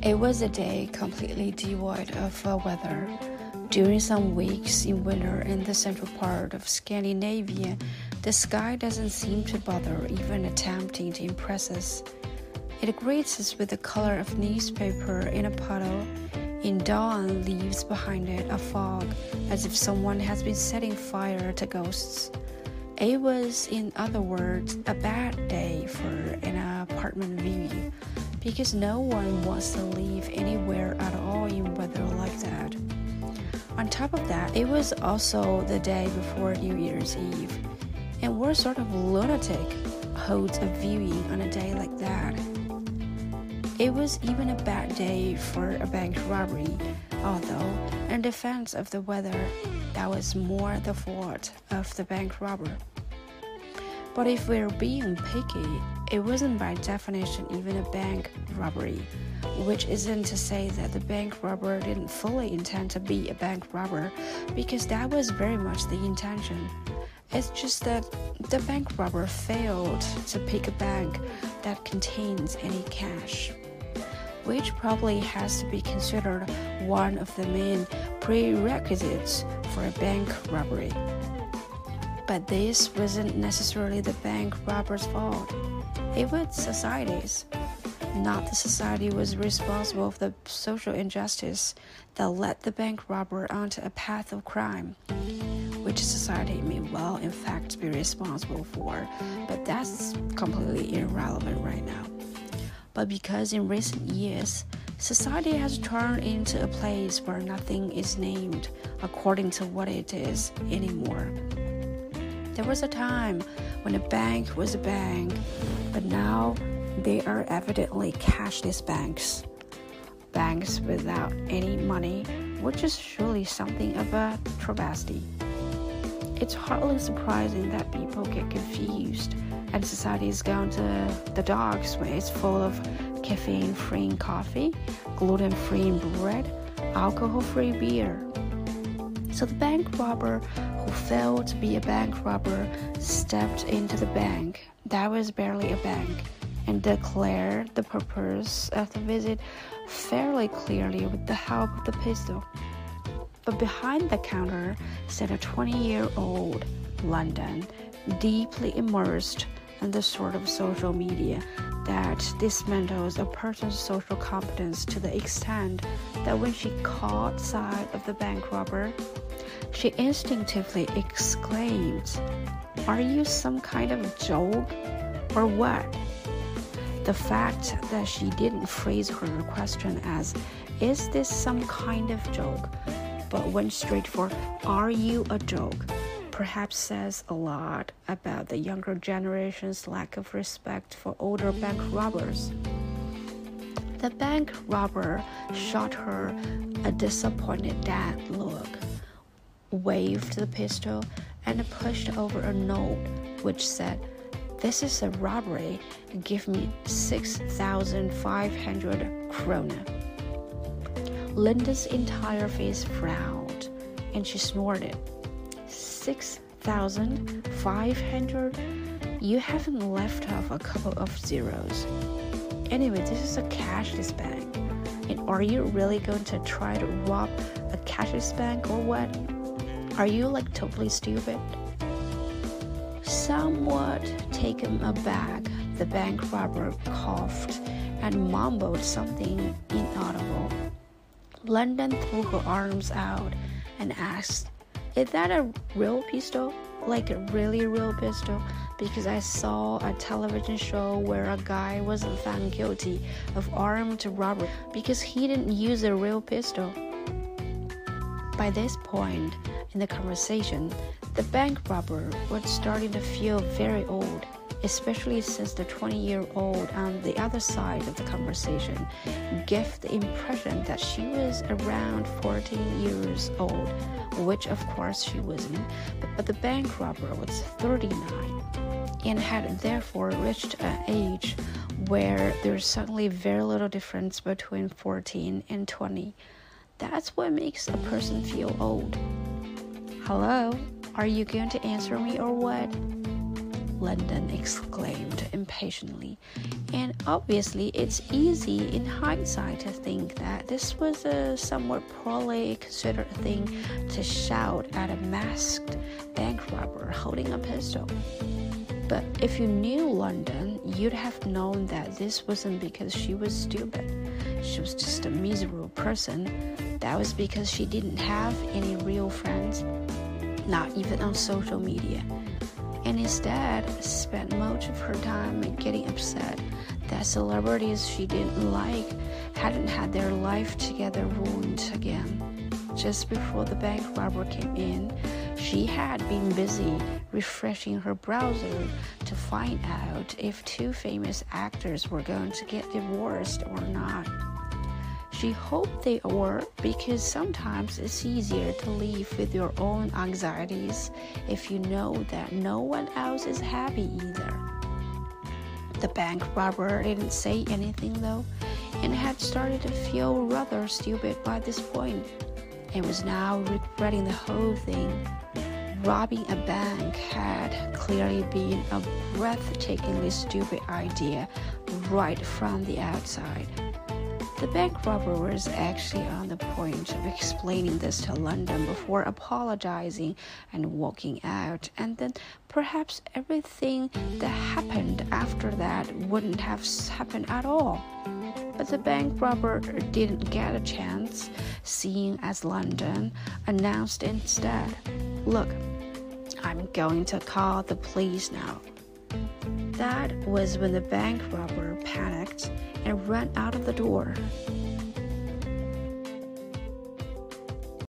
It was a day completely devoid of uh, weather. During some weeks in winter in the central part of Scandinavia, the sky doesn't seem to bother even attempting to impress us. It greets us with the color of newspaper in a puddle. In dawn leaves behind it a fog, as if someone has been setting fire to ghosts. It was, in other words, a bad day for an apartment view, because no one wants to live anywhere at all in weather like that. On top of that, it was also the day before New Year's Eve, and what sort of lunatic holds a viewing on a day like that? It was even a bad day for a bank robbery, although, in defense of the weather, that was more the fault of the bank robber. But if we're being picky, it wasn't by definition even a bank robbery, which isn't to say that the bank robber didn't fully intend to be a bank robber, because that was very much the intention. It's just that the bank robber failed to pick a bank that contains any cash which probably has to be considered one of the main prerequisites for a bank robbery. But this wasn't necessarily the bank robber's fault. It was society's. Not the society was responsible for the social injustice that led the bank robber onto a path of crime, which society may well, in fact, be responsible for, but that's completely irrelevant right now but because in recent years, society has turned into a place where nothing is named according to what it is anymore. There was a time when a bank was a bank, but now they are evidently cashless banks. Banks without any money, which is surely something of a travesty. It's hardly surprising that people get confused and society is going to the dogs where it's full of caffeine free coffee, gluten free bread, alcohol free beer. So the bank robber who failed to be a bank robber stepped into the bank that was barely a bank and declared the purpose of the visit fairly clearly with the help of the pistol. But behind the counter sat a 20 year old London, deeply immersed in the sort of social media that dismantles a person's social competence to the extent that when she caught sight of the bank robber, she instinctively exclaimed, Are you some kind of joke or what? The fact that she didn't phrase her question as, Is this some kind of joke? but went straight for, Are you a joke? perhaps says a lot about the younger generation's lack of respect for older bank robbers. The bank robber shot her a disappointed dad look, waved the pistol, and pushed over a note which said, This is a robbery. Give me 6,500 krona. London's entire face frowned and she snorted. 6,500? You haven't left off a couple of zeros. Anyway, this is a cashless bank. And are you really going to try to rob a cashless bank or what? Are you like totally stupid? Somewhat taken aback, the bank robber coughed and mumbled something inaudible. London threw her arms out and asked, is that a real pistol? Like a really real pistol? Because I saw a television show where a guy was found guilty of armed robbery because he didn't use a real pistol. By this point in the conversation, the bank robber was starting to feel very old especially since the 20 year old on the other side of the conversation gave the impression that she was around 14 years old, which of course she wasn't, but the bank robber was 39 and had therefore reached an age where there's suddenly very little difference between 14 and 20. That's what makes a person feel old. Hello, are you going to answer me or what? London exclaimed impatiently. And obviously, it's easy in hindsight to think that this was a somewhat poorly considered thing to shout at a masked bank robber holding a pistol. But if you knew London, you'd have known that this wasn't because she was stupid. She was just a miserable person. That was because she didn't have any real friends, not even on social media and instead spent much of her time getting upset that celebrities she didn't like hadn't had their life together ruined again. Just before the bank robber came in, she had been busy refreshing her browser to find out if two famous actors were going to get divorced or not. She hoped they were because sometimes it's easier to live with your own anxieties if you know that no one else is happy either. The bank robber didn't say anything though and had started to feel rather stupid by this point and was now regretting the whole thing. Robbing a bank had clearly been a breathtakingly stupid idea right from the outside. The bank robber was actually on the point of explaining this to London before apologizing and walking out, and then perhaps everything that happened after that wouldn't have happened at all. But the bank robber didn't get a chance, seeing as London announced instead, Look, I'm going to call the police now. That was when the bank robber panicked and ran out of the door.